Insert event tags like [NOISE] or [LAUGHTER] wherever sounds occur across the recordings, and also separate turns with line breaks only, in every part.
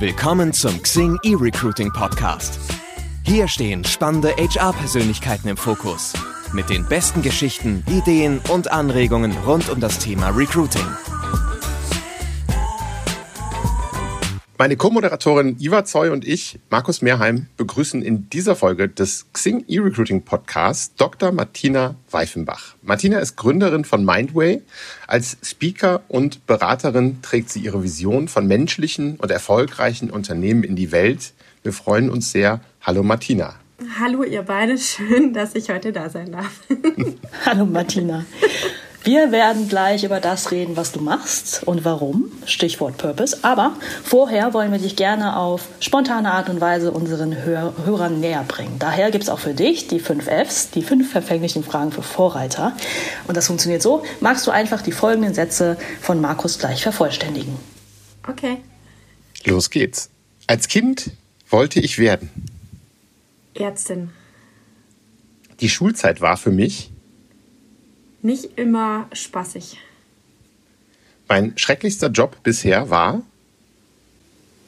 Willkommen zum Xing eRecruiting Podcast. Hier stehen spannende HR-Persönlichkeiten im Fokus. Mit den besten Geschichten, Ideen und Anregungen rund um das Thema Recruiting.
Meine Co-Moderatorin Iva Zoy und ich, Markus Mehrheim, begrüßen in dieser Folge des Xing E-Recruiting Podcasts Dr. Martina Weifenbach. Martina ist Gründerin von Mindway. Als Speaker und Beraterin trägt sie ihre Vision von menschlichen und erfolgreichen Unternehmen in die Welt. Wir freuen uns sehr. Hallo Martina.
Hallo ihr beide, schön, dass ich heute da sein darf. [LAUGHS]
Hallo Martina. Wir werden gleich über das reden, was du machst und warum, Stichwort Purpose. Aber vorher wollen wir dich gerne auf spontane Art und Weise unseren Hör Hörern näher bringen. Daher gibt es auch für dich die fünf Fs, die fünf verfänglichen Fragen für Vorreiter. Und das funktioniert so, magst du einfach die folgenden Sätze von Markus gleich vervollständigen.
Okay.
Los geht's. Als Kind wollte ich werden.
Ärztin.
Die Schulzeit war für mich
nicht immer spaßig.
Mein schrecklichster Job bisher war?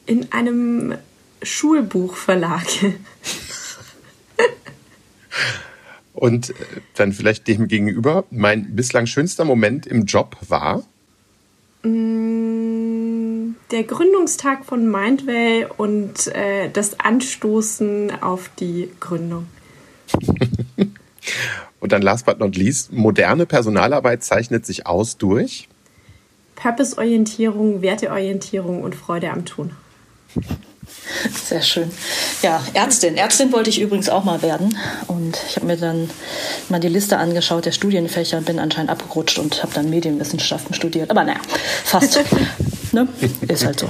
In einem Schulbuchverlag.
Und äh, dann vielleicht dem gegenüber, mein bislang schönster Moment im Job war?
Mm, der Gründungstag von Mindway und äh, das Anstoßen auf die Gründung. [LAUGHS]
Und dann last but not least, moderne Personalarbeit zeichnet sich aus durch
Purpose-Orientierung, Werteorientierung und Freude am Tun.
Sehr schön. Ja, Ärztin. Ärztin wollte ich übrigens auch mal werden. Und ich habe mir dann mal die Liste angeschaut der Studienfächer und bin anscheinend abgerutscht und habe dann Medienwissenschaften studiert. Aber naja, fast. [LAUGHS] ne? Ist halt so.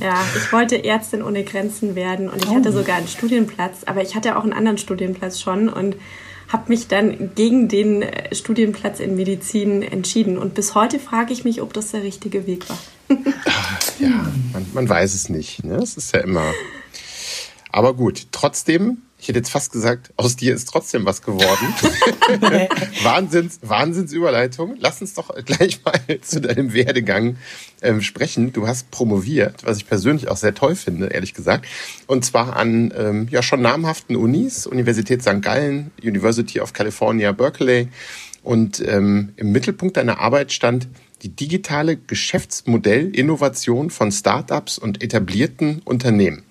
Ja, ich wollte Ärztin ohne Grenzen werden und ich oh. hatte sogar einen Studienplatz, aber ich hatte auch einen anderen Studienplatz schon und habe mich dann gegen den äh, Studienplatz in Medizin entschieden. Und bis heute frage ich mich, ob das der richtige Weg war.
ja, man, man weiß es nicht. Ne? Es ist ja immer. Aber gut, trotzdem ich hätte jetzt fast gesagt, aus dir ist trotzdem was geworden. [LAUGHS] Wahnsinns, Wahnsinnsüberleitung. Lass uns doch gleich mal zu deinem Werdegang ähm, sprechen. Du hast promoviert, was ich persönlich auch sehr toll finde, ehrlich gesagt. Und zwar an ähm, ja schon namhaften Unis, Universität St. Gallen, University of California, Berkeley. Und ähm, im Mittelpunkt deiner Arbeit stand die digitale Geschäftsmodellinnovation von Startups und etablierten Unternehmen.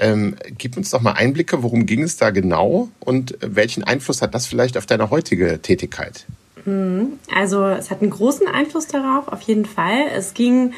Ähm, gib uns doch mal Einblicke, worum ging es da genau und welchen Einfluss hat das vielleicht auf deine heutige Tätigkeit?
Mhm. Also es hat einen großen Einfluss darauf, auf jeden Fall. Es ging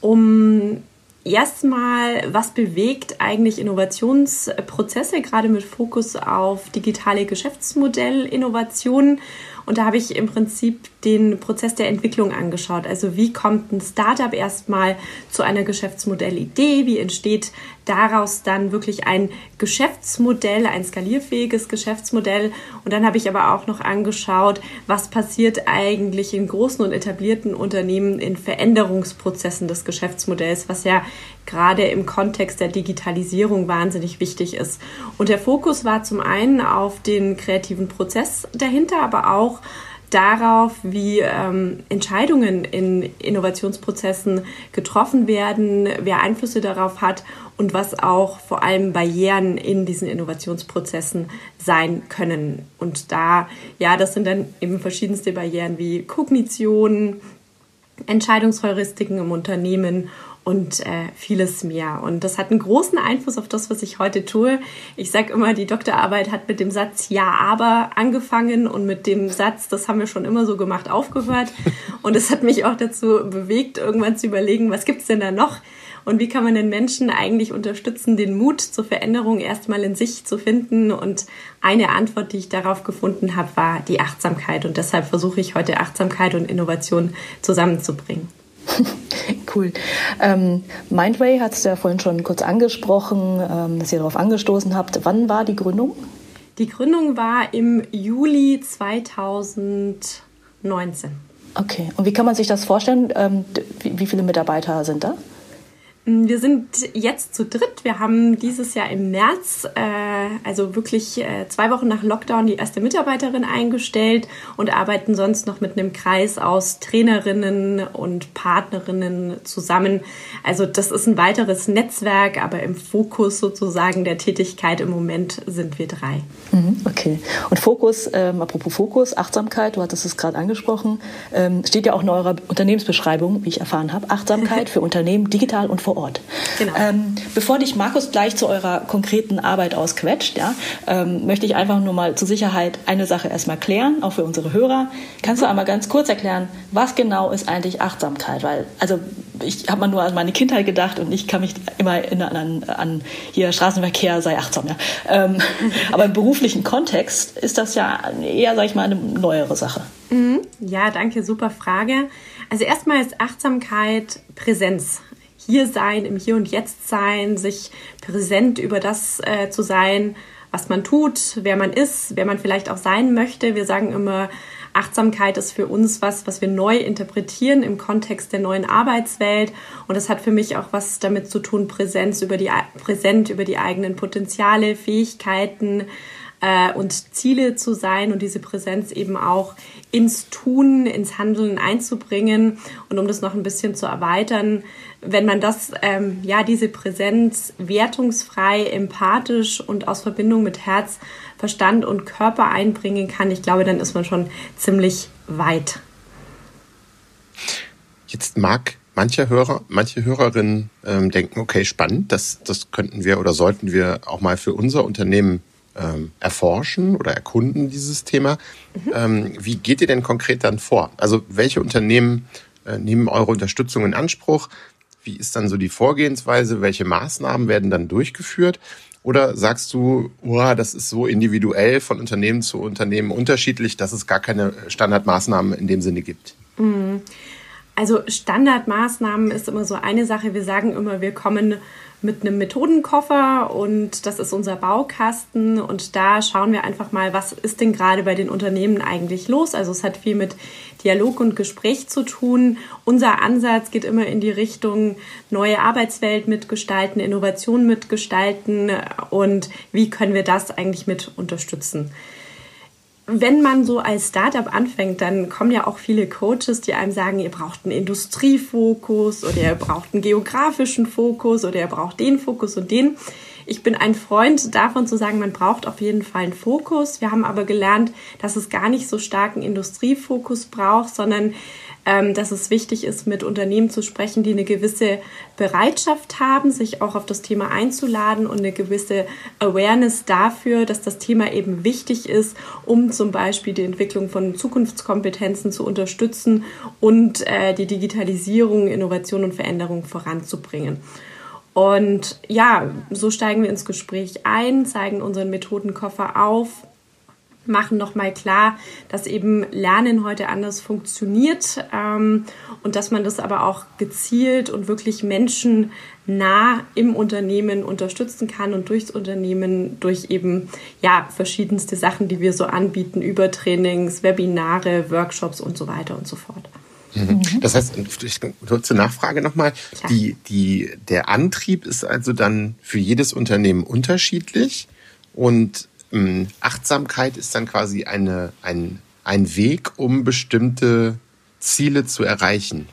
um erstmal, was bewegt eigentlich Innovationsprozesse, gerade mit Fokus auf digitale Geschäftsmodellinnovationen und da habe ich im Prinzip den Prozess der Entwicklung angeschaut. Also wie kommt ein Startup erstmal zu einer Geschäftsmodellidee? Wie entsteht daraus dann wirklich ein Geschäftsmodell, ein skalierfähiges Geschäftsmodell? Und dann habe ich aber auch noch angeschaut, was passiert eigentlich in großen und etablierten Unternehmen in Veränderungsprozessen des Geschäftsmodells, was ja gerade im Kontext der Digitalisierung wahnsinnig wichtig ist. Und der Fokus war zum einen auf den kreativen Prozess dahinter, aber auch darauf, wie ähm, Entscheidungen in Innovationsprozessen getroffen werden, wer Einflüsse darauf hat und was auch vor allem Barrieren in diesen Innovationsprozessen sein können. Und da, ja, das sind dann eben verschiedenste Barrieren wie Kognition, Entscheidungsheuristiken im Unternehmen und äh, vieles mehr. Und das hat einen großen Einfluss auf das, was ich heute tue. Ich sage immer, die Doktorarbeit hat mit dem Satz Ja, aber angefangen und mit dem Satz, das haben wir schon immer so gemacht, aufgehört. [LAUGHS] Und es hat mich auch dazu bewegt, irgendwann zu überlegen, was gibt's denn da noch? Und wie kann man den Menschen eigentlich unterstützen, den Mut zur Veränderung erstmal in sich zu finden? Und eine Antwort, die ich darauf gefunden habe, war die Achtsamkeit. Und deshalb versuche ich heute Achtsamkeit und Innovation zusammenzubringen. [LAUGHS]
cool. Ähm, Mindway hat es ja vorhin schon kurz angesprochen, ähm, dass ihr darauf angestoßen habt. Wann war die Gründung?
Die Gründung war im Juli 2019.
Okay, und wie kann man sich das vorstellen? Ähm, wie, wie viele Mitarbeiter sind da?
Wir sind jetzt zu dritt. Wir haben dieses Jahr im März äh, also wirklich äh, zwei Wochen nach Lockdown die erste Mitarbeiterin eingestellt und arbeiten sonst noch mit einem Kreis aus Trainerinnen und Partnerinnen zusammen. Also das ist ein weiteres Netzwerk, aber im Fokus sozusagen der Tätigkeit im Moment sind wir drei.
Mhm, okay. Und Fokus, ähm, apropos Fokus, Achtsamkeit, du hattest es gerade angesprochen, ähm, steht ja auch in eurer Unternehmensbeschreibung, wie ich erfahren habe. Achtsamkeit [LAUGHS] für Unternehmen digital und vor Ort. Genau. Ähm, bevor dich Markus gleich zu eurer konkreten Arbeit ausquetscht, ja, ähm, möchte ich einfach nur mal zur Sicherheit eine Sache erstmal klären, auch für unsere Hörer. Kannst du einmal ganz kurz erklären, was genau ist eigentlich Achtsamkeit? Weil, also ich habe mal nur an meine Kindheit gedacht und ich kann mich immer erinnern an, an hier Straßenverkehr sei achtsam, ja. Ähm, [LAUGHS] aber im beruflichen Kontext ist das ja eher, sag ich mal, eine neuere Sache.
Mhm. Ja, danke, super Frage. Also erstmal ist Achtsamkeit Präsenz hier sein, im Hier und Jetzt sein, sich präsent über das äh, zu sein, was man tut, wer man ist, wer man vielleicht auch sein möchte. Wir sagen immer, Achtsamkeit ist für uns was, was wir neu interpretieren im Kontext der neuen Arbeitswelt. Und das hat für mich auch was damit zu tun, Präsenz über die, präsent über die eigenen Potenziale, Fähigkeiten, äh, und Ziele zu sein und diese Präsenz eben auch ins Tun, ins Handeln einzubringen. Und um das noch ein bisschen zu erweitern, wenn man das, ähm, ja, diese Präsenz wertungsfrei, empathisch und aus Verbindung mit Herz, Verstand und Körper einbringen kann, ich glaube, dann ist man schon ziemlich weit.
Jetzt mag manche Hörer, manche Hörerinnen ähm, denken, okay, spannend, das, das könnten wir oder sollten wir auch mal für unser Unternehmen ähm, erforschen oder erkunden, dieses Thema. Mhm. Ähm, wie geht ihr denn konkret dann vor? Also welche Unternehmen äh, nehmen eure Unterstützung in Anspruch? Wie ist dann so die Vorgehensweise? Welche Maßnahmen werden dann durchgeführt? Oder sagst du, oh, das ist so individuell von Unternehmen zu Unternehmen unterschiedlich, dass es gar keine Standardmaßnahmen in dem Sinne gibt?
Mhm. Also Standardmaßnahmen ist immer so eine Sache. Wir sagen immer, wir kommen mit einem Methodenkoffer und das ist unser Baukasten und da schauen wir einfach mal, was ist denn gerade bei den Unternehmen eigentlich los. Also es hat viel mit Dialog und Gespräch zu tun. Unser Ansatz geht immer in die Richtung neue Arbeitswelt mitgestalten, Innovation mitgestalten und wie können wir das eigentlich mit unterstützen wenn man so als Startup anfängt, dann kommen ja auch viele Coaches, die einem sagen, ihr braucht einen Industriefokus oder ihr braucht einen geografischen Fokus oder ihr braucht den Fokus und den. Ich bin ein Freund davon zu sagen, man braucht auf jeden Fall einen Fokus. Wir haben aber gelernt, dass es gar nicht so starken Industriefokus braucht, sondern ähm, dass es wichtig ist, mit Unternehmen zu sprechen, die eine gewisse Bereitschaft haben, sich auch auf das Thema einzuladen und eine gewisse Awareness dafür, dass das Thema eben wichtig ist, um zum Beispiel die Entwicklung von Zukunftskompetenzen zu unterstützen und äh, die Digitalisierung, Innovation und Veränderung voranzubringen. Und ja, so steigen wir ins Gespräch ein, zeigen unseren Methodenkoffer auf, machen nochmal klar, dass eben Lernen heute anders funktioniert ähm, und dass man das aber auch gezielt und wirklich menschennah im Unternehmen unterstützen kann und durchs Unternehmen durch eben ja verschiedenste Sachen, die wir so anbieten, über Trainings, Webinare, Workshops und so weiter und so fort.
Mhm. Das heißt, kurze Nachfrage nochmal. Die, die, der Antrieb ist also dann für jedes Unternehmen unterschiedlich und ähm, Achtsamkeit ist dann quasi eine, ein, ein Weg, um bestimmte Ziele zu erreichen.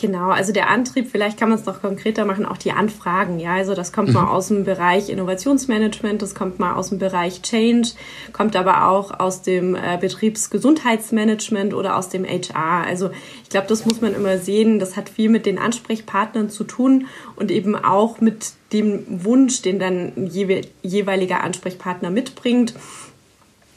Genau, also der Antrieb, vielleicht kann man es noch konkreter machen, auch die Anfragen. Ja, also das kommt mal mhm. aus dem Bereich Innovationsmanagement, das kommt mal aus dem Bereich Change, kommt aber auch aus dem äh, Betriebsgesundheitsmanagement oder aus dem HR. Also ich glaube, das muss man immer sehen. Das hat viel mit den Ansprechpartnern zu tun und eben auch mit dem Wunsch, den dann jeweiliger Ansprechpartner mitbringt.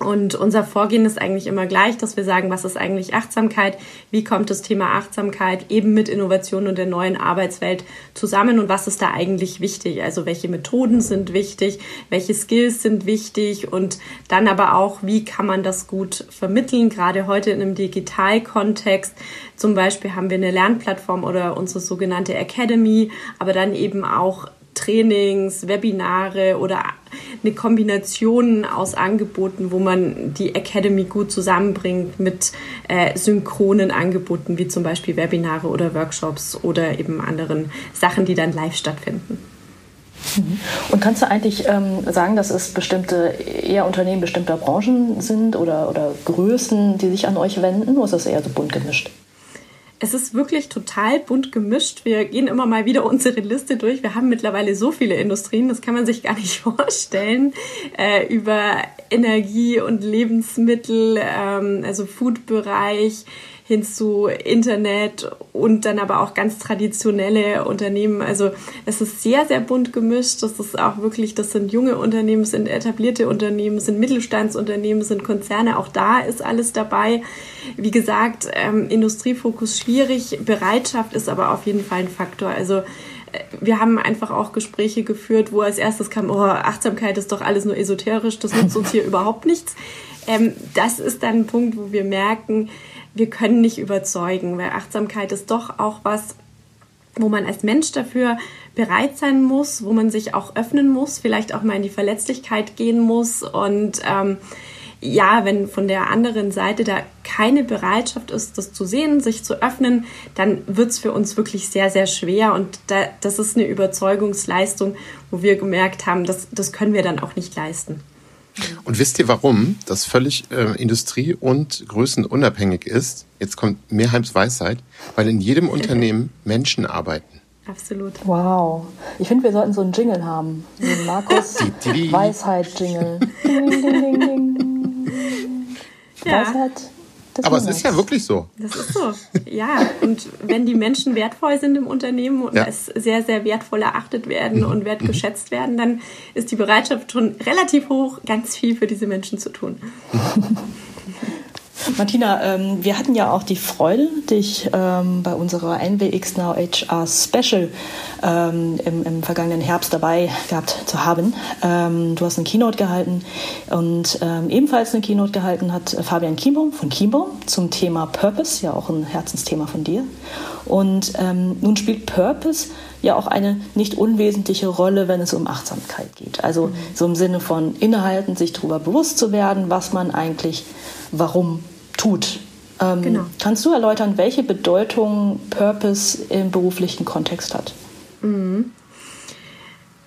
Und unser Vorgehen ist eigentlich immer gleich, dass wir sagen, was ist eigentlich Achtsamkeit? Wie kommt das Thema Achtsamkeit eben mit Innovation und der neuen Arbeitswelt zusammen und was ist da eigentlich wichtig? Also welche Methoden sind wichtig? Welche Skills sind wichtig? Und dann aber auch, wie kann man das gut vermitteln? Gerade heute in einem Digitalkontext. Zum Beispiel haben wir eine Lernplattform oder unsere sogenannte Academy, aber dann eben auch Trainings, Webinare oder eine Kombination aus Angeboten, wo man die Academy gut zusammenbringt mit äh, synchronen Angeboten, wie zum Beispiel Webinare oder Workshops oder eben anderen Sachen, die dann live stattfinden.
Mhm. Und kannst du eigentlich ähm, sagen, dass es bestimmte eher Unternehmen bestimmter Branchen sind oder, oder Größen, die sich an euch wenden, oder ist das eher so bunt gemischt?
Es ist wirklich total bunt gemischt. Wir gehen immer mal wieder unsere Liste durch. Wir haben mittlerweile so viele Industrien, das kann man sich gar nicht [LAUGHS] vorstellen. Äh, über Energie und Lebensmittel, ähm, also Food-Bereich, hin zu Internet und dann aber auch ganz traditionelle Unternehmen. Also es ist sehr, sehr bunt gemischt. Das ist auch wirklich, das sind junge Unternehmen, sind etablierte Unternehmen, sind Mittelstandsunternehmen, sind Konzerne. Auch da ist alles dabei. Wie gesagt, ähm, Industriefokus schwierig. Bereitschaft ist aber auf jeden Fall ein Faktor. Also äh, wir haben einfach auch Gespräche geführt, wo als erstes kam, oh, Achtsamkeit ist doch alles nur esoterisch, das nutzt uns hier [LAUGHS] überhaupt nichts. Ähm, das ist dann ein Punkt, wo wir merken, wir können nicht überzeugen, weil Achtsamkeit ist doch auch was, wo man als Mensch dafür bereit sein muss, wo man sich auch öffnen muss, vielleicht auch mal in die Verletzlichkeit gehen muss. Und ähm, ja, wenn von der anderen Seite da keine Bereitschaft ist, das zu sehen, sich zu öffnen, dann wird es für uns wirklich sehr, sehr schwer. Und da, das ist eine Überzeugungsleistung, wo wir gemerkt haben, das, das können wir dann auch nicht leisten.
Und wisst ihr, warum das völlig äh, industrie- und größenunabhängig ist? Jetzt kommt Mehrheims Weisheit, weil in jedem Unternehmen [LAUGHS] Menschen arbeiten.
Absolut.
Wow. Ich finde, wir sollten so einen Jingle haben. So einen Markus [LAUGHS] Weisheit-Jingle. Ding, ding, ding, ding.
Ja. Weisheit
aber es ist ja wirklich so.
Das ist so. Ja, und wenn die Menschen wertvoll sind im Unternehmen und ja. als sehr, sehr wertvoll erachtet werden mhm. und wertgeschätzt mhm. werden, dann ist die Bereitschaft schon relativ hoch, ganz viel für diese Menschen zu tun. [LAUGHS]
Martina, ähm, wir hatten ja auch die Freude, dich ähm, bei unserer NWX Now HR Special ähm, im, im, vergangenen Herbst dabei gehabt zu haben. Ähm, du hast eine Keynote gehalten und ähm, ebenfalls eine Keynote gehalten hat Fabian Kienbaum von Kienbaum zum Thema Purpose, ja auch ein Herzensthema von dir. Und ähm, nun spielt Purpose ja auch eine nicht unwesentliche Rolle, wenn es um Achtsamkeit geht. Also mhm. so im Sinne von innehalten, sich darüber bewusst zu werden, was man eigentlich warum tut. Ähm, genau. Kannst du erläutern, welche Bedeutung Purpose im beruflichen Kontext hat?
Mhm.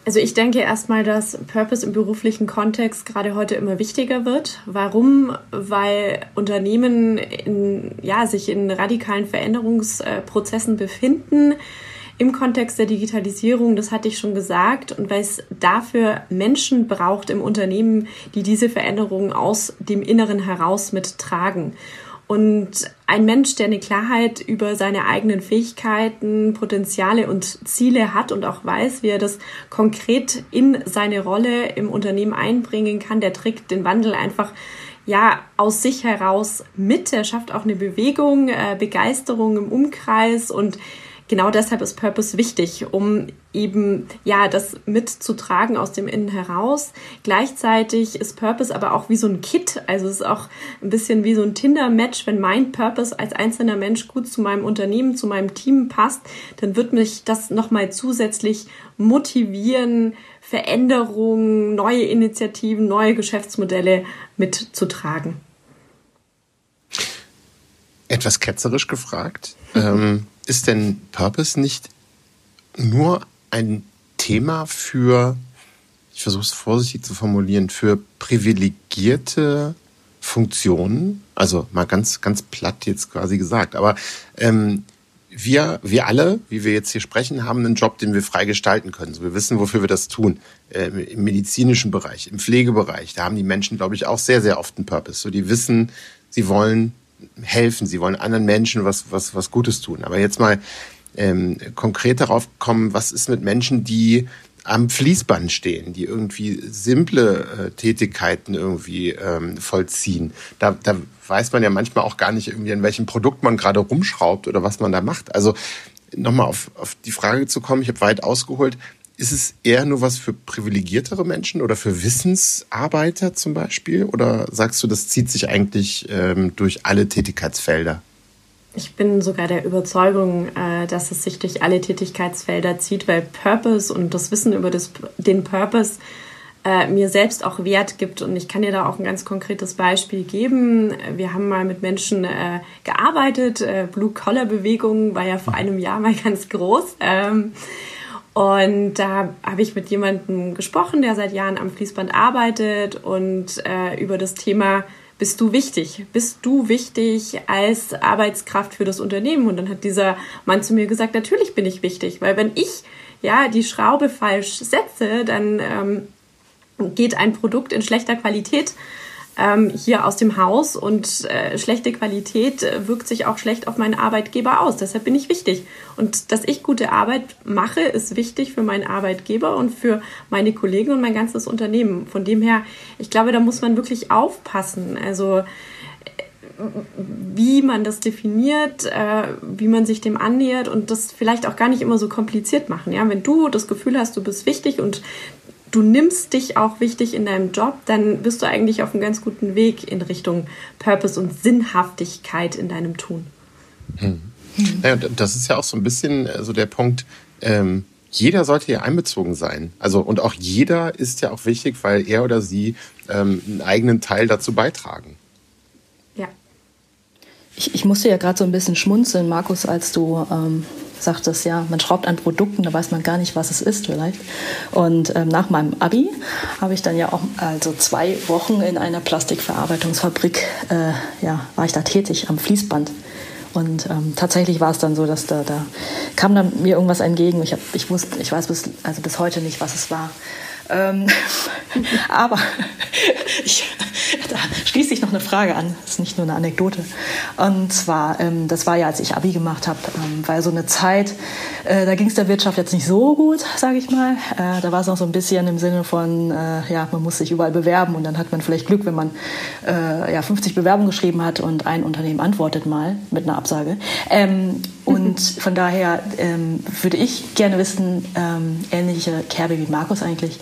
Also ich denke erstmal, dass Purpose im beruflichen Kontext gerade heute immer wichtiger wird. Warum? Weil Unternehmen in, ja, sich in radikalen Veränderungsprozessen befinden im Kontext der Digitalisierung, das hatte ich schon gesagt, und weil es dafür Menschen braucht im Unternehmen, die diese Veränderungen aus dem Inneren heraus mittragen. Und ein Mensch, der eine Klarheit über seine eigenen Fähigkeiten, Potenziale und Ziele hat und auch weiß, wie er das konkret in seine Rolle im Unternehmen einbringen kann, der trägt den Wandel einfach ja aus sich heraus mit. Er schafft auch eine Bewegung, äh, Begeisterung im Umkreis und genau deshalb ist Purpose wichtig, um eben ja das mitzutragen aus dem Innen heraus. Gleichzeitig ist Purpose aber auch wie so ein Kit, also es ist auch ein bisschen wie so ein Tinder-Match. Wenn mein Purpose als einzelner Mensch gut zu meinem Unternehmen, zu meinem Team passt, dann wird mich das nochmal zusätzlich motivieren, Veränderungen, neue Initiativen, neue Geschäftsmodelle mitzutragen.
Etwas ketzerisch gefragt. ähm, [LAUGHS] ist denn Purpose nicht nur ein Thema für, ich versuche es vorsichtig zu formulieren, für privilegierte Funktionen? Also mal ganz, ganz platt jetzt quasi gesagt. Aber ähm, wir, wir alle, wie wir jetzt hier sprechen, haben einen Job, den wir frei gestalten können. So, wir wissen, wofür wir das tun. Äh, Im medizinischen Bereich, im Pflegebereich, da haben die Menschen, glaube ich, auch sehr, sehr oft einen Purpose. So, die wissen, sie wollen helfen, sie wollen anderen Menschen was, was, was Gutes tun. Aber jetzt mal ähm, konkret darauf kommen, was ist mit Menschen, die am Fließband stehen, die irgendwie simple äh, Tätigkeiten irgendwie ähm, vollziehen. Da, da weiß man ja manchmal auch gar nicht irgendwie, an welchem Produkt man gerade rumschraubt oder was man da macht. Also nochmal auf, auf die Frage zu kommen, ich habe weit ausgeholt, ist es eher nur was für privilegiertere Menschen oder für Wissensarbeiter zum Beispiel? Oder sagst du, das zieht sich eigentlich ähm, durch alle Tätigkeitsfelder?
Ich bin sogar der Überzeugung, äh, dass es sich durch alle Tätigkeitsfelder zieht, weil Purpose und das Wissen über das, den Purpose äh, mir selbst auch Wert gibt. Und ich kann dir da auch ein ganz konkretes Beispiel geben. Wir haben mal mit Menschen äh, gearbeitet. Blue-Collar-Bewegung war ja vor einem Jahr mal [LAUGHS] ganz groß. Ähm, Und da habe ich mit jemandem gesprochen, der seit Jahren am Fließband arbeitet und äh, über das Thema bist du wichtig? Bist du wichtig als Arbeitskraft für das Unternehmen? Und dann hat dieser Mann zu mir gesagt, natürlich bin ich wichtig, weil wenn ich ja die Schraube falsch setze, dann ähm, geht ein Produkt in schlechter Qualität ähm, hier aus dem Haus und äh, schlechte Qualität äh, wirkt sich auch schlecht auf meinen Arbeitgeber aus. Deshalb bin ich wichtig. Und dass ich gute Arbeit mache, ist wichtig für meinen Arbeitgeber und für meine Kollegen und mein ganzes Unternehmen. Von dem her, ich glaube, da muss man wirklich aufpassen. Also wie man das definiert, äh, wie man sich dem annähert und das vielleicht auch gar nicht immer so kompliziert machen. Ja, wenn du das Gefühl hast, du bist wichtig und du nimmst dich auch wichtig in deinem Job, dann bist du eigentlich auf einem ganz guten Weg in Richtung Purpose und Sinnhaftigkeit in deinem Tun.
Hm. Naja, das ist ja auch so ein bisschen äh, so der Punkt, ähm, jeder sollte ja einbezogen sein. Also und auch jeder ist ja auch wichtig, weil er oder sie ähm, einen eigenen Teil dazu beitragen.
Ja.
Ich, ich musste ja gerade so ein bisschen schmunzeln, Markus, als du ähm, sagt es ja, man schraubt an Produkten, da weiß man gar nicht, was es ist vielleicht. Und ähm, nach meinem Abi habe ich dann ja auch also zwei Wochen in einer Plastikverarbeitungsfabrik, äh, ja, war ich da tätig am Fließband. Und ähm, tatsächlich war es dann so, dass da, da kam dann mir irgendwas entgegen. Ich, hab, ich wusste, ich weiß bis, also bis heute nicht, was es war. Ähm, [LAUGHS] aber [LAUGHS] ich, schließt sich noch eine Frage an, das ist nicht nur eine Anekdote. Und zwar, ähm, das war ja, als ich Abi gemacht habe, ähm, weil so eine Zeit, äh, da ging es der Wirtschaft jetzt nicht so gut, sage ich mal. Äh, da war es noch so ein bisschen im Sinne von, äh, ja, man muss sich überall bewerben und dann hat man vielleicht Glück, wenn man äh, ja, 50 Bewerbungen geschrieben hat und ein Unternehmen antwortet mal mit einer Absage. Ähm, und von daher ähm, würde ich gerne wissen, ähm, ähnliche Kerbe wie Markus eigentlich,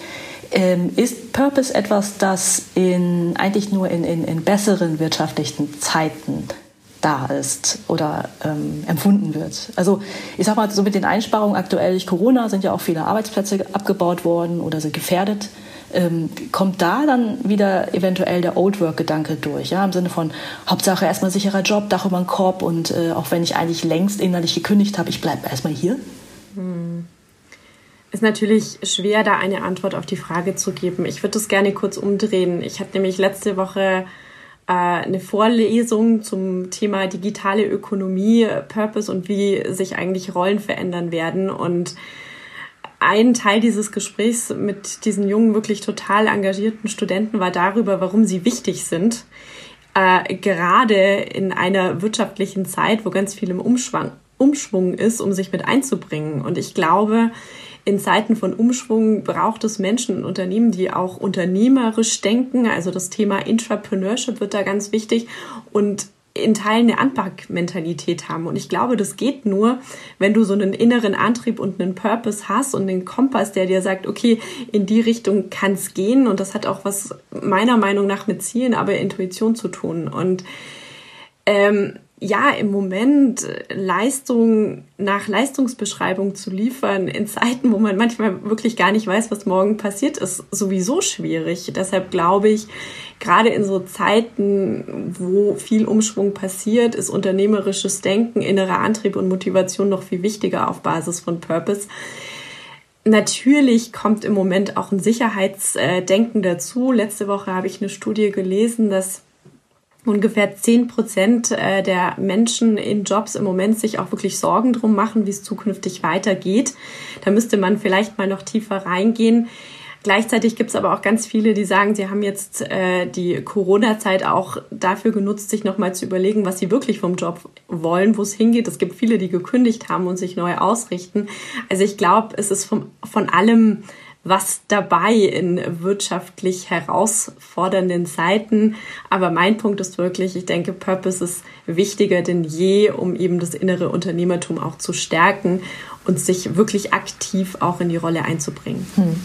ähm, ist Purpose etwas, das in, eigentlich nur in, in, in besseren wirtschaftlichen Zeiten da ist oder ähm, empfunden wird. Also ich sag mal, so mit den Einsparungen aktuell durch Corona sind ja auch viele Arbeitsplätze abgebaut worden oder sind gefährdet. Ähm, kommt da dann wieder eventuell der Old Work-Gedanke durch, ja, im Sinne von Hauptsache erstmal sicherer Job, Dach über den Korb und äh, auch wenn ich eigentlich längst innerlich gekündigt habe, ich bleibe erstmal hier? Hm
ist natürlich schwer, da eine Antwort auf die Frage zu geben. Ich würde das gerne kurz umdrehen. Ich hatte nämlich letzte Woche äh, eine Vorlesung zum Thema digitale Ökonomie, Purpose und wie sich eigentlich Rollen verändern werden. Und ein Teil dieses Gesprächs mit diesen jungen, wirklich total engagierten Studenten war darüber, warum sie wichtig sind. Äh, gerade in einer wirtschaftlichen Zeit, wo ganz viel im Umschwung, Umschwung ist, um sich mit einzubringen. Und ich glaube, in Zeiten von Umschwung braucht es Menschen und Unternehmen, die auch unternehmerisch denken. Also das Thema Intrapreneurship wird da ganz wichtig und in Teilen eine Anpackmentalität haben. Und ich glaube, das geht nur, wenn du so einen inneren Antrieb und einen Purpose hast und einen Kompass, der dir sagt, okay, in die Richtung kann es gehen. Und das hat auch was meiner Meinung nach mit Zielen, aber Intuition zu tun. Und ähm, ja, im Moment Leistung nach Leistungsbeschreibung zu liefern in Zeiten, wo man manchmal wirklich gar nicht weiß, was morgen passiert, ist sowieso schwierig. Deshalb glaube ich, gerade in so Zeiten, wo viel Umschwung passiert, ist unternehmerisches Denken, innerer Antrieb und Motivation noch viel wichtiger auf Basis von Purpose. Natürlich kommt im Moment auch ein Sicherheitsdenken dazu. Letzte Woche habe ich eine Studie gelesen, dass ungefähr zehn Prozent äh, der Menschen in Jobs im Moment sich auch wirklich Sorgen drum machen, wie es zukünftig weitergeht. Da müsste man vielleicht mal noch tiefer reingehen. Gleichzeitig gibt es aber auch ganz viele, die sagen, sie haben jetzt äh, die Corona-Zeit auch dafür genutzt, sich nochmal zu überlegen, was sie wirklich vom Job wollen, wo es hingeht. Es gibt viele, die gekündigt haben und sich neu ausrichten. Also ich glaube, es ist vom, von allem was dabei in wirtschaftlich herausfordernden Zeiten. Aber mein Punkt ist wirklich, ich denke, Purpose ist wichtiger denn je, um eben das innere Unternehmertum auch zu stärken und sich wirklich aktiv auch in die Rolle einzubringen. Hm.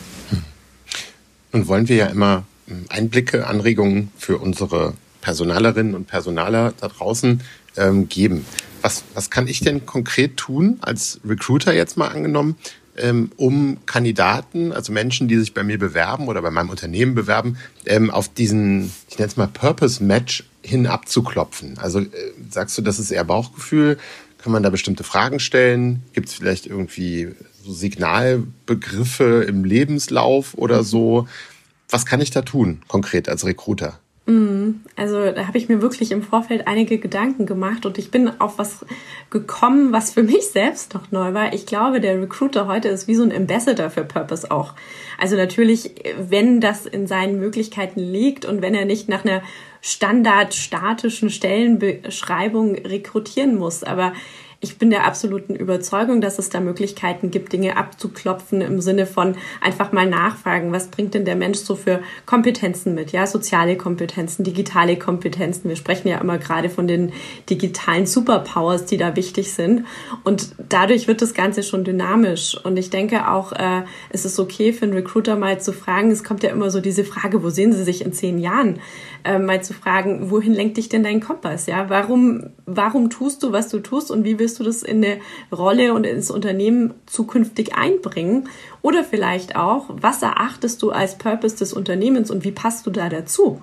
Nun wollen wir ja immer Einblicke, Anregungen für unsere Personalerinnen und Personaler da draußen ähm, geben. Was, was kann ich denn konkret tun, als Recruiter jetzt mal angenommen, ähm, um Kandidaten, also Menschen, die sich bei mir bewerben oder bei meinem Unternehmen bewerben, ähm, auf diesen, ich nenne es mal Purpose-Match hin abzuklopfen. Also äh, sagst du, das ist eher Bauchgefühl? Kann man da bestimmte Fragen stellen? Gibt es vielleicht irgendwie so Signalbegriffe im Lebenslauf oder so. Was kann ich da tun, konkret als Recruiter?
Mhm. Also da habe ich mir wirklich im Vorfeld einige Gedanken gemacht und ich bin auf was gekommen, was für mich selbst noch neu war. Ich glaube, der Recruiter heute ist wie so ein Ambassador für Purpose auch. Also natürlich, wenn das in seinen Möglichkeiten liegt und wenn er nicht nach einer standardstatischen Stellenbeschreibung rekrutieren muss. Aber ich bin der absoluten Überzeugung, dass es da Möglichkeiten gibt, Dinge abzuklopfen im Sinne von einfach mal nachfragen, was bringt denn der Mensch so für Kompetenzen mit? Ja, soziale Kompetenzen, digitale Kompetenzen. Wir sprechen ja immer gerade von den digitalen Superpowers, die da wichtig sind. Und dadurch wird das Ganze schon dynamisch. Und ich denke auch, äh, es ist okay für einen Recruiter mal zu fragen, es kommt ja immer so diese Frage, wo sehen Sie sich in zehn Jahren? Äh, mal zu fragen, wohin lenkt dich denn dein Kompass? Ja, warum, warum tust du, was du tust und wie willst willst du das in eine Rolle und ins Unternehmen zukünftig einbringen? Oder vielleicht auch, was erachtest du als Purpose des Unternehmens und wie passt du da dazu?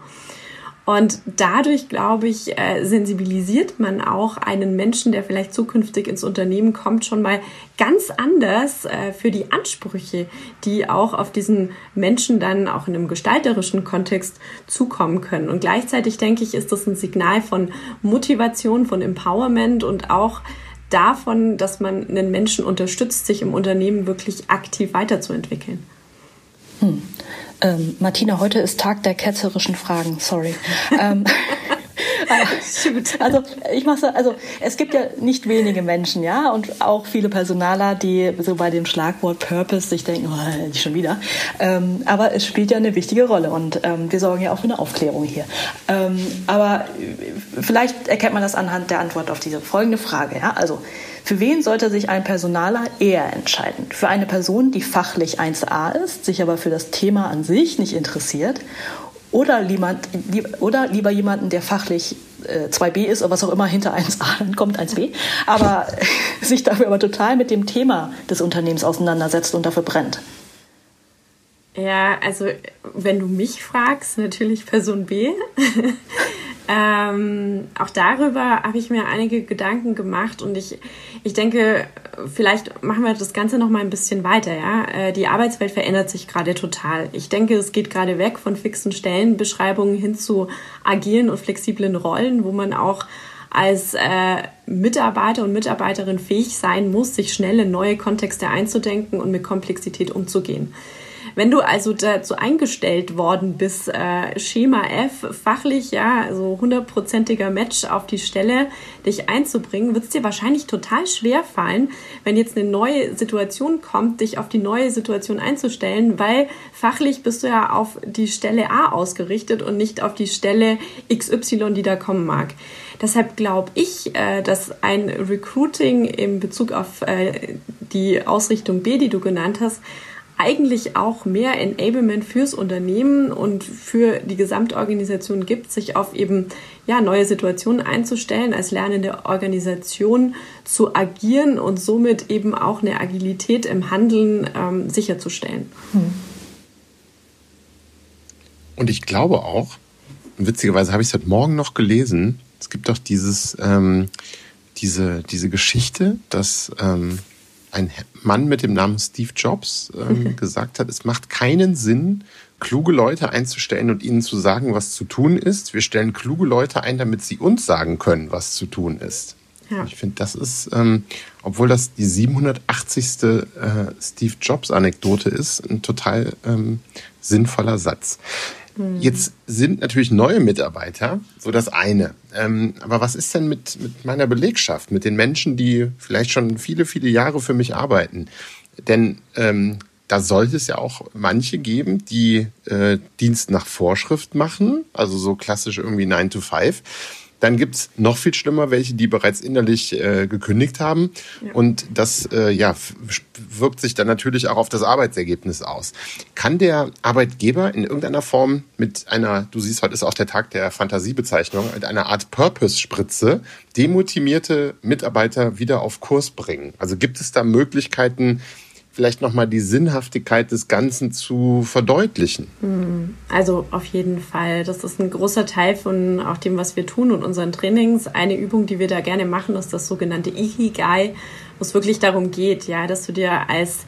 Und dadurch, glaube ich, äh, sensibilisiert man auch einen Menschen, der vielleicht zukünftig ins Unternehmen kommt, schon mal ganz anders äh, für die Ansprüche, die auch auf diesen Menschen dann auch in einem gestalterischen Kontext zukommen können. Und gleichzeitig denke ich, ist das ein Signal von Motivation, von Empowerment und auch davon, dass man einen Menschen unterstützt, sich im Unternehmen wirklich aktiv weiterzuentwickeln.
Hm. Ähm, Martina, heute ist Tag der ketzerischen Fragen, sorry. [LAUGHS] ähm, also ich mache also es gibt ja nicht wenige Menschen, ja, und auch viele Personaler, die so bei dem Schlagwort Purpose sich denken, oh, schon wieder. Ähm, aber es spielt ja eine wichtige Rolle und ähm, wir sorgen ja auch für eine Aufklärung hier. Ähm, aber vielleicht erkennt man das anhand der Antwort auf diese folgende Frage, ja. Also für wen sollte sich ein Personaler eher entscheiden? Für eine Person, die fachlich 1a ist, sich aber für das Thema an sich nicht interessiert oder, jemand, oder lieber jemanden, der fachlich äh, 2b ist oder was auch immer hinter 1a, dann kommt 1b, aber [LAUGHS] sich dafür aber total mit dem Thema des Unternehmens auseinandersetzt und dafür brennt.
Ja, also wenn du mich fragst, natürlich Person B. [LAUGHS] Ähm, auch darüber habe ich mir einige Gedanken gemacht und ich, ich denke, vielleicht machen wir das Ganze noch mal ein bisschen weiter. Ja? Äh, die Arbeitswelt verändert sich gerade total. Ich denke, es geht gerade weg von fixen Stellenbeschreibungen hin zu agilen und flexiblen Rollen, wo man auch als äh, Mitarbeiter und Mitarbeiterin fähig sein muss, sich schnell in neue Kontexte einzudenken und mit Komplexität umzugehen. Wenn du also dazu eingestellt worden bist, äh, Schema F, fachlich, ja, so hundertprozentiger Match auf die Stelle, dich einzubringen, wird es dir wahrscheinlich total schwer fallen, wenn jetzt eine neue Situation kommt, dich auf die neue Situation einzustellen, weil fachlich bist du ja auf die Stelle A ausgerichtet und nicht auf die Stelle XY, die da kommen mag. Deshalb glaube ich, äh, dass ein Recruiting in Bezug auf äh, die Ausrichtung B, die du genannt hast, eigentlich auch mehr Enablement fürs Unternehmen und für die Gesamtorganisation gibt, sich auf eben ja, neue Situationen einzustellen, als lernende Organisation zu agieren und somit eben auch eine Agilität im Handeln ähm, sicherzustellen. Hm.
Und ich glaube auch, witzigerweise habe ich es heute Morgen noch gelesen, es gibt doch dieses, ähm, diese, diese Geschichte, dass ähm, ein Mann mit dem Namen Steve Jobs ähm, gesagt hat, es macht keinen Sinn, kluge Leute einzustellen und ihnen zu sagen, was zu tun ist. Wir stellen kluge Leute ein, damit sie uns sagen können, was zu tun ist. Ja. Ich finde, das ist, ähm, obwohl das die 780. Äh, Steve Jobs-Anekdote ist, ein total ähm, sinnvoller Satz. Mhm. Jetzt sind natürlich neue Mitarbeiter so das eine. Ähm, aber was ist denn mit, mit meiner Belegschaft, mit den Menschen, die vielleicht schon viele, viele Jahre für mich arbeiten? Denn ähm, da sollte es ja auch manche geben, die äh, Dienst nach Vorschrift machen, also so klassisch irgendwie 9 to 5 dann gibt's noch viel schlimmer welche, die bereits innerlich äh, gekündigt haben. Ja. Und das äh, ja, wirkt sich dann natürlich auch auf das Arbeitsergebnis aus. Kann der Arbeitgeber in irgendeiner Form mit einer, du siehst, heute ist auch der Tag der Fantasiebezeichnung, mit einer Art Purpose-Spritze demotivierte Mitarbeiter wieder auf Kurs bringen? Also gibt es da Möglichkeiten, vielleicht nochmal die Sinnhaftigkeit des Ganzen zu verdeutlichen.
Hm. Also auf jeden Fall. Das ist ein großer Teil von auch dem, was wir tun und unseren Trainings. Eine Übung, die wir da gerne machen, ist das sogenannte Ikigai, wo es wirklich darum geht, ja, dass du dir als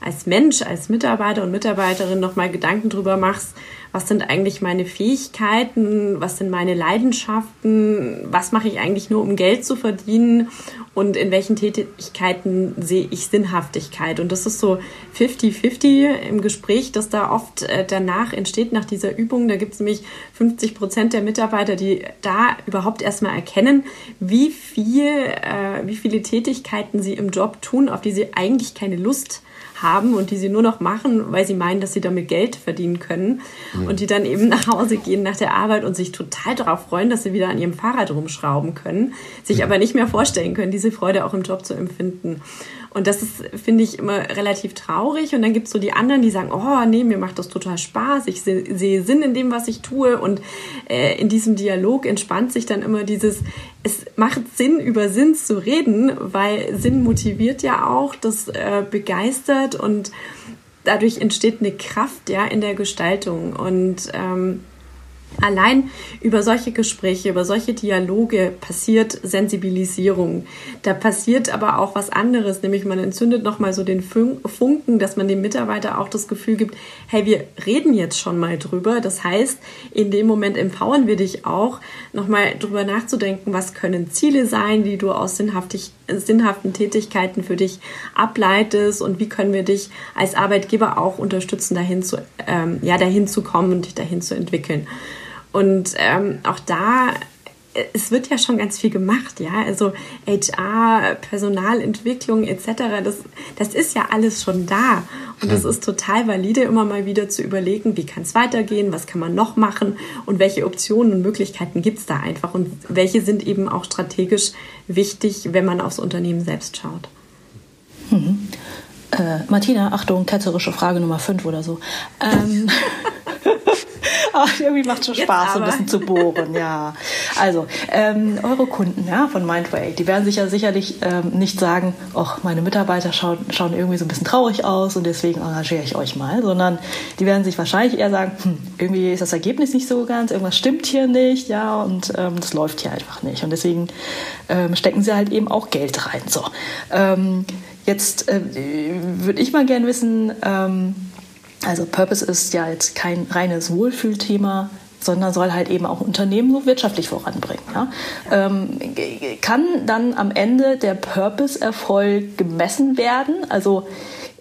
als Mensch, als Mitarbeiter und Mitarbeiterin nochmal Gedanken drüber machst, was sind eigentlich meine Fähigkeiten, was sind meine Leidenschaften, was mache ich eigentlich nur, um Geld zu verdienen und in welchen Tätigkeiten sehe ich Sinnhaftigkeit. Und das ist so 50-50 im Gespräch, das da oft äh, danach entsteht, nach dieser Übung. Da gibt es nämlich 50 Prozent der Mitarbeiter, die da überhaupt erstmal erkennen, wie viel, äh, wie viele Tätigkeiten sie im Job tun, auf die sie eigentlich keine Lust haben haben und die sie nur noch machen, weil sie meinen, dass sie damit Geld verdienen können. Mhm. Und die dann eben nach Hause gehen nach der Arbeit und sich total darauf freuen, dass sie wieder an ihrem Fahrrad rumschrauben können, sich mhm. aber nicht mehr vorstellen können, diese Freude auch im Job zu empfinden. Und das ist, finde ich, immer relativ traurig. Und dann gibt es so die anderen, die sagen, oh nee, mir macht das total Spaß, ich sehe seh Sinn in dem, was ich tue. Und äh, in diesem Dialog entspannt sich dann immer dieses, es macht Sinn, über Sinn zu reden, weil Sinn motiviert ja auch, das äh, begeistert und dadurch entsteht eine Kraft ja in der Gestaltung. Und ähm, Allein über solche Gespräche, über solche Dialoge passiert Sensibilisierung. Da passiert aber auch was anderes, nämlich man entzündet nochmal so den Funken, dass man dem Mitarbeiter auch das Gefühl gibt, hey, wir reden jetzt schon mal drüber. Das heißt, in dem Moment empowern wir dich auch, nochmal drüber nachzudenken, was können Ziele sein, die du aus sinnhaften Tätigkeiten für dich ableitest und wie können wir dich als Arbeitgeber auch unterstützen, dahin zu, ähm, ja, dahin zu kommen und dich dahin zu entwickeln. Und ähm, auch da, es wird ja schon ganz viel gemacht, ja. Also HR, Personalentwicklung etc., das, das ist ja alles schon da. Und es ist total valide, immer mal wieder zu überlegen, wie kann es weitergehen, was kann man noch machen und welche Optionen und Möglichkeiten gibt es da einfach und welche sind eben auch strategisch wichtig, wenn man aufs Unternehmen selbst schaut.
Mhm. Äh, Martina, Achtung, ketzerische Frage Nummer 5 oder so. Ähm, [LAUGHS] [LAUGHS] [LAUGHS] Aber irgendwie macht schon Spaß, so ein bisschen zu bohren, ja. Also, ähm, eure Kunden ja, von Mindway, die werden sich ja sicherlich ähm, nicht sagen, ach, meine Mitarbeiter schauen, schauen irgendwie so ein bisschen traurig aus und deswegen engagiere ich euch mal, sondern die werden sich wahrscheinlich eher sagen, hm, irgendwie ist das Ergebnis nicht so ganz, irgendwas stimmt hier nicht, ja, und ähm, das läuft hier einfach nicht. Und deswegen ähm, stecken sie halt eben auch Geld rein. So. Ähm, jetzt äh, würde ich mal gerne wissen, ähm, also Purpose ist ja jetzt kein reines Wohlfühlthema, sondern soll halt eben auch Unternehmen so wirtschaftlich voranbringen. Ja? Ähm, kann dann am Ende der Purpose-Erfolg gemessen werden? Also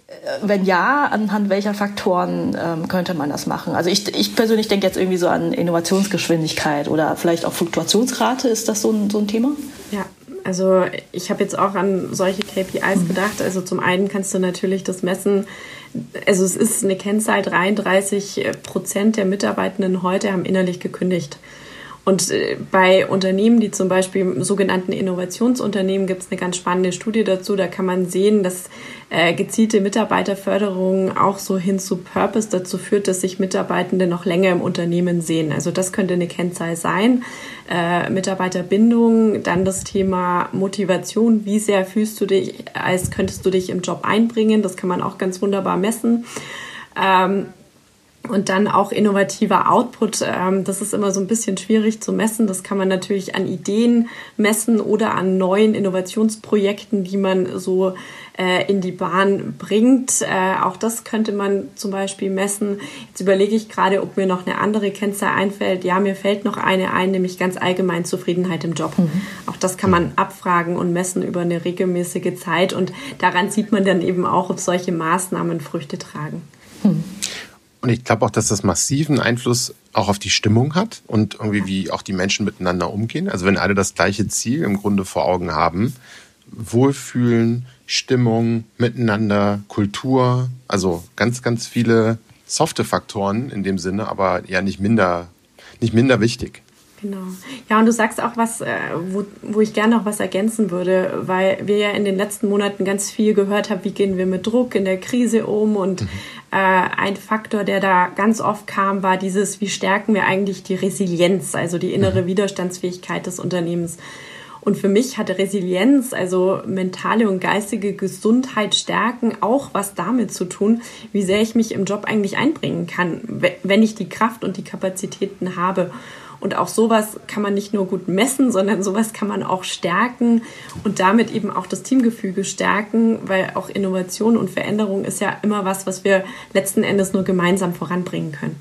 äh, wenn ja, anhand welcher Faktoren ähm, könnte man das machen? Also ich, ich persönlich denke jetzt irgendwie so an Innovationsgeschwindigkeit oder vielleicht auch Fluktuationsrate. Ist das so ein, so ein Thema?
Ja, also ich habe jetzt auch an solche KPIs mhm. gedacht. Also zum einen kannst du natürlich das messen, also es ist eine Kennzahl, 33 Prozent der Mitarbeitenden heute haben innerlich gekündigt. Und äh, bei Unternehmen, die zum Beispiel sogenannten Innovationsunternehmen, gibt es eine ganz spannende Studie dazu. Da kann man sehen, dass äh, gezielte Mitarbeiterförderung auch so hin zu Purpose dazu führt, dass sich Mitarbeitende noch länger im Unternehmen sehen. Also das könnte eine Kennzahl sein. Äh, Mitarbeiterbindung, dann das Thema Motivation. Wie sehr fühlst du dich, als könntest du dich im Job einbringen? Das kann man auch ganz wunderbar messen. Ähm, und dann auch innovativer Output. Ähm, das ist immer so ein bisschen schwierig zu messen. Das kann man natürlich an Ideen messen oder an neuen Innovationsprojekten, die man so äh, in die Bahn bringt. Äh, auch das könnte man zum Beispiel messen. Jetzt überlege ich gerade, ob mir noch eine andere Kennzahl einfällt. Ja, mir fällt noch eine ein, nämlich ganz allgemein Zufriedenheit im Job. Mhm. Auch das kann man abfragen und messen über eine regelmäßige Zeit. Und daran sieht man dann eben auch, ob solche Maßnahmen Früchte tragen. Mhm.
Und ich glaube auch, dass das massiven Einfluss auch auf die Stimmung hat und irgendwie wie auch die Menschen miteinander umgehen. Also wenn alle das gleiche Ziel im Grunde vor Augen haben, Wohlfühlen, Stimmung, Miteinander, Kultur, also ganz, ganz viele softe Faktoren in dem Sinne, aber ja nicht minder, nicht minder wichtig.
Genau. Ja, und du sagst auch was, äh, wo, wo ich gerne noch was ergänzen würde, weil wir ja in den letzten Monaten ganz viel gehört haben, wie gehen wir mit Druck in der Krise um und mhm. äh, ein Faktor, der da ganz oft kam, war dieses, wie stärken wir eigentlich die Resilienz, also die innere mhm. Widerstandsfähigkeit des Unternehmens. Und für mich hatte Resilienz, also mentale und geistige Gesundheit stärken, auch was damit zu tun, wie sehr ich mich im Job eigentlich einbringen kann, wenn ich die Kraft und die Kapazitäten habe. Und auch sowas kann man nicht nur gut messen, sondern sowas kann man auch stärken und damit eben auch das Teamgefüge stärken, weil auch Innovation und Veränderung ist ja immer was, was wir letzten Endes nur gemeinsam voranbringen können.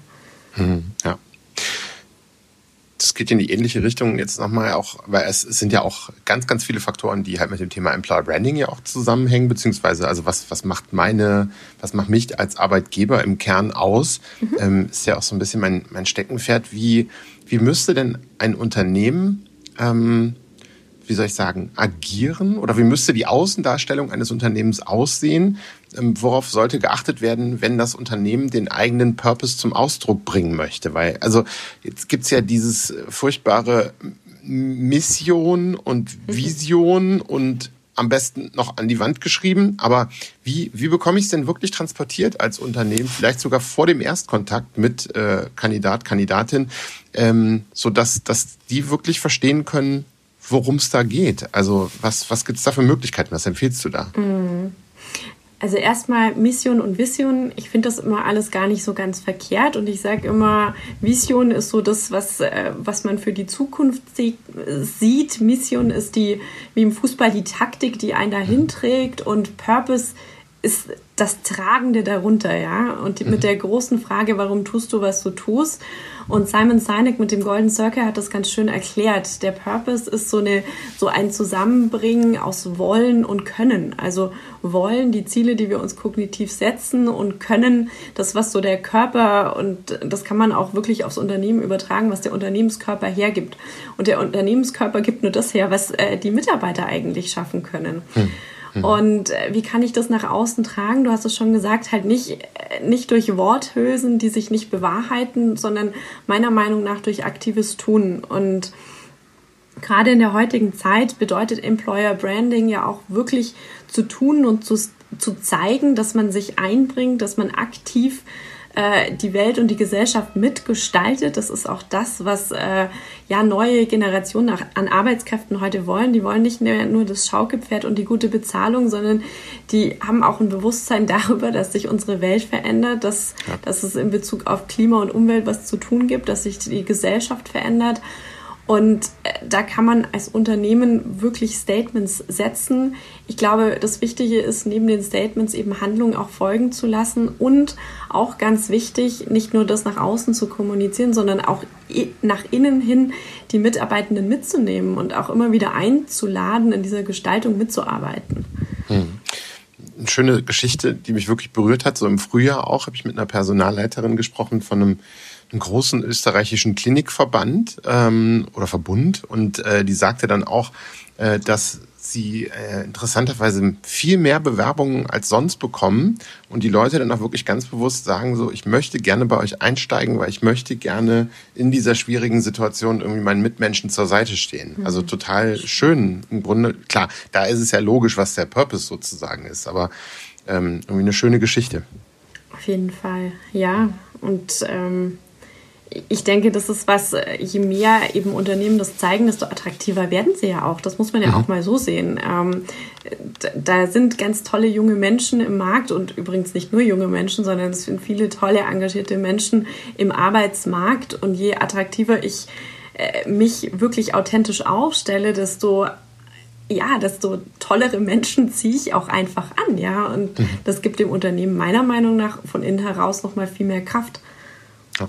Mhm, ja das geht in die ähnliche Richtung jetzt nochmal auch, weil es, sind ja auch ganz, ganz viele Faktoren, die halt mit dem Thema Employer Branding ja auch zusammenhängen, beziehungsweise also was, was macht meine, was macht mich als Arbeitgeber im Kern aus, mhm. ähm, ist ja auch so ein bisschen mein, mein Steckenpferd. Wie, wie müsste denn ein Unternehmen ähm, wie soll ich sagen, agieren oder wie müsste die Außendarstellung eines Unternehmens aussehen? Ähm, worauf sollte geachtet werden, wenn das Unternehmen den eigenen Purpose zum Ausdruck bringen möchte? Weil, also jetzt gibt's ja dieses furchtbare Mission und Vision und am besten noch an die Wand geschrieben. Aber wie, wie bekomme ich es denn wirklich transportiert als Unternehmen, vielleicht sogar vor dem Erstkontakt mit äh, Kandidat, Kandidatin, ähm, so dass, dass die wirklich verstehen können, worum es da geht. Also was, was gibt es da für Möglichkeiten? Was empfiehlst du da?
Mhm. Also erstmal Mission und Vision. Ich finde das immer alles gar nicht so ganz verkehrt. Und ich sage immer, Vision ist so das, was, äh, was man für die Zukunft sieht. Mission ist die, wie im Fußball, die Taktik, die einen dahin trägt. Und Purpose ist das Tragende darunter, ja. Und mit der großen Frage, warum tust du, was du tust? Und Simon Sinek mit dem Golden Circle hat das ganz schön erklärt. Der Purpose ist so, eine, so ein Zusammenbringen aus Wollen und Können. Also Wollen, die Ziele, die wir uns kognitiv setzen und Können, das, was so der Körper und das kann man auch wirklich aufs Unternehmen übertragen, was der Unternehmenskörper hergibt. Und der Unternehmenskörper gibt nur das her, was äh, die Mitarbeiter eigentlich schaffen können. Hm. Mhm. Und äh, wie kann ich das nach außen tragen? Du hast es schon gesagt, halt nicht, äh, nicht durch Worthülsen, die sich nicht bewahrheiten, sondern meiner Meinung nach durch aktives Tun. Und gerade in der heutigen Zeit bedeutet Employer Branding ja auch wirklich zu tun und zu, zu zeigen, dass man sich einbringt, dass man aktiv äh, die Welt und die Gesellschaft mitgestaltet. Das ist auch das, was äh, ja neue Generationen an Arbeitskräften heute wollen. Die wollen nicht mehr nur das Schaukelpferd und die gute Bezahlung, sondern die haben auch ein Bewusstsein [LAUGHS] darüber, dass sich unsere Welt verändert, dass, ja. dass es in Bezug auf Klima und Umwelt was zu tun gibt, dass sich die Gesellschaft verändert. Und äh, da kann man als Unternehmen wirklich Statements setzen. Ich glaube, das Wichtige ist, neben den Statements eben Handlungen auch folgen zu lassen und auch ganz wichtig, nicht nur das nach außen zu kommunizieren, sondern auch nach innen hin die Mitarbeitenden mitzunehmen und auch immer wieder einzuladen, in dieser Gestaltung mitzuarbeiten. Hm
eine schöne Geschichte, die mich wirklich berührt hat. So im Frühjahr auch habe ich mit einer Personalleiterin gesprochen von einem einen großen österreichischen Klinikverband ähm, oder Verbund und äh, die sagte dann auch, äh, dass sie äh, interessanterweise viel mehr Bewerbungen als sonst bekommen und die Leute dann auch wirklich ganz bewusst sagen so, ich möchte gerne bei euch einsteigen, weil ich möchte gerne in dieser schwierigen Situation irgendwie meinen Mitmenschen zur Seite stehen. Mhm. Also total schön im Grunde. Klar, da ist es ja logisch, was der Purpose sozusagen ist, aber ähm, irgendwie eine schöne Geschichte.
Auf jeden Fall, ja. Und ähm, ich denke, das ist was, äh, je mehr eben Unternehmen das zeigen, desto attraktiver werden sie ja auch. Das muss man ja mhm. auch mal so sehen. Ähm, da sind ganz tolle junge Menschen im Markt und übrigens nicht nur junge Menschen, sondern es sind viele tolle, engagierte Menschen im Arbeitsmarkt. Und je attraktiver ich äh, mich wirklich authentisch aufstelle, desto ja, desto tollere Menschen ziehe ich auch einfach an, ja. Und mhm. das gibt dem Unternehmen meiner Meinung nach von innen heraus nochmal viel mehr Kraft.
Ja.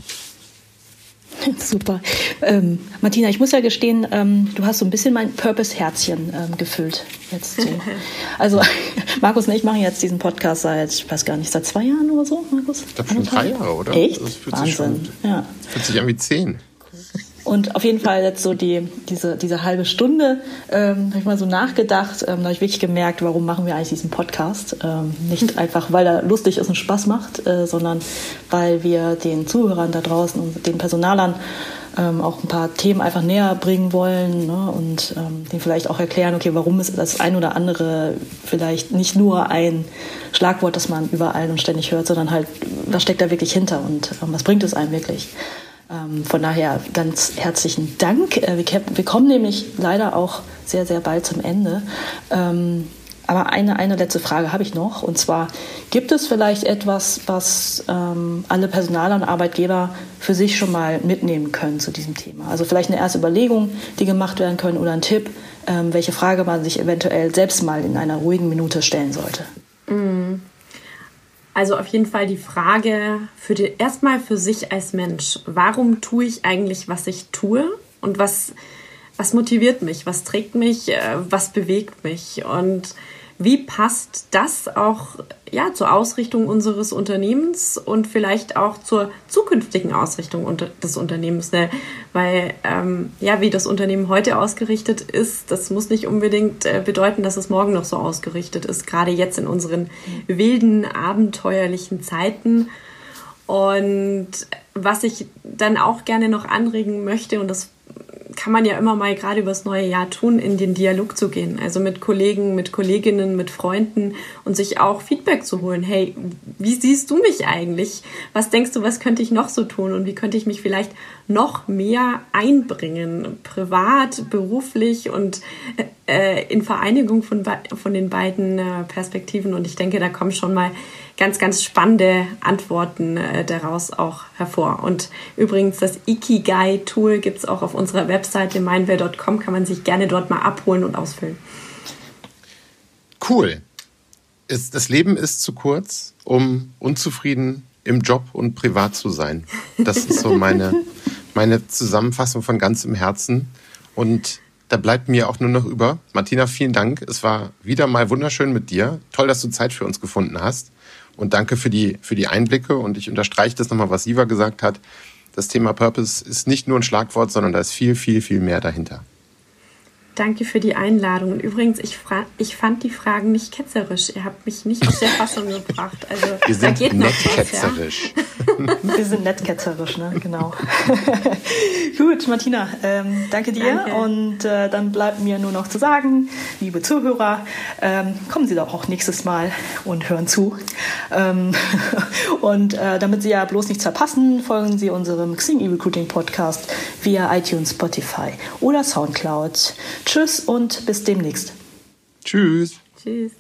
[LAUGHS] Super. Ähm, Martina, ich muss ja gestehen, ähm, du hast so ein bisschen mein Purpose-Herzchen ähm, gefüllt. Jetzt so. [LAUGHS] Also [LAUGHS] Markus und ich machen jetzt diesen Podcast seit, ich weiß gar nicht, seit zwei Jahren oder so, Markus?
Ich glaube schon drei Jahre, oder?
Echt? Das fühlt Wahnsinn. Sich
schon, ja. Fühlt sich an wie zehn.
Und auf jeden Fall jetzt so die, diese, diese halbe Stunde ähm, habe ich mal so nachgedacht, ähm, da habe ich wirklich gemerkt, warum machen wir eigentlich diesen Podcast. Ähm, nicht [LAUGHS] einfach, weil er lustig ist und Spaß macht, äh, sondern weil wir den Zuhörern da draußen und den Personalern ähm, auch ein paar Themen einfach näher bringen wollen ne? und ähm, denen vielleicht auch erklären, okay, warum ist das ein oder andere vielleicht nicht nur ein Schlagwort, das man überall und ständig hört, sondern halt, was steckt da wirklich hinter und ähm, was bringt es einem wirklich? Ähm, von daher ganz herzlichen Dank. Äh, wir, kommen nämlich leider auch sehr, sehr bald zum Ende. Ähm, aber eine, eine letzte Frage habe ich noch. Und zwar, gibt es vielleicht etwas, was ähm, alle Personaler und Arbeitgeber für sich schon mal mitnehmen können zu diesem Thema? Also vielleicht eine erste Überlegung, die gemacht werden können oder ein Tipp, welche Frage man sich eventuell selbst mal in einer ruhigen Minute stellen sollte.
Mm. Also auf jeden Fall die Frage für die, erstmal für sich als Mensch. Warum tue ich eigentlich, was ich tue? Und was, was motiviert mich? Was trägt mich? Äh, was bewegt mich? Und wie passt das auch ja, zur Ausrichtung unseres Unternehmens und vielleicht auch zur zukünftigen Ausrichtung des Unternehmens? Ne? Weil, ähm, ja, wie das Unternehmen heute ausgerichtet ist, das muss nicht unbedingt äh, bedeuten, dass es morgen noch so ausgerichtet ist, gerade jetzt in unseren wilden, abenteuerlichen Zeiten. Und was ich dann auch gerne noch anregen möchte, und das kann man ja immer mal gerade übers neue Jahr tun, in den Dialog zu gehen. Also mit Kollegen, mit Kolleginnen, mit Freunden und sich auch Feedback zu holen. Hey, wie siehst du mich eigentlich? Was denkst du, was könnte ich noch so tun und wie könnte ich mich vielleicht noch mehr einbringen? Privat, beruflich und äh, in Vereinigung von, von den beiden äh, Perspektiven. Und ich denke, da kommen schon mal ganz, ganz spannende Antworten äh, daraus auch hervor. Und übrigens, das Ikigai-Tool gibt es auch auf unserer Webseite meinwer.com, kann man sich gerne dort mal abholen und ausfüllen.
Cool. Ist, das Leben ist zu kurz, um unzufrieden im Job und privat zu sein. Das ist so meine, [LAUGHS] meine Zusammenfassung von ganzem Herzen. Und da bleibt mir auch nur noch über. Martina, vielen Dank. Es war wieder mal wunderschön mit dir. Toll, dass du Zeit für uns gefunden hast. Und danke für die, für die Einblicke. Und ich unterstreiche das nochmal, was Siva gesagt hat. Das Thema Purpose ist nicht nur ein Schlagwort, sondern da ist viel, viel, viel mehr dahinter.
Danke für die Einladung. Und übrigens, ich, ich fand die Fragen nicht ketzerisch. Ihr habt mich nicht aus der Fassung gebracht. Also,
Wir sind da geht nett noch ketzerisch.
Ja? [LAUGHS] Wir sind nett ketzerisch, ne? Genau. [LAUGHS] Gut, Martina, ähm, danke dir. Danke. Und äh, dann bleibt mir nur noch zu sagen, liebe Zuhörer, ähm, kommen Sie doch auch nächstes Mal und hören zu. Ähm, [LAUGHS] und äh, damit Sie ja bloß nichts verpassen, folgen Sie unserem Xing E-Recruiting Podcast via iTunes, Spotify oder Soundcloud. Tschüss und bis demnächst.
Tschüss.
Tschüss.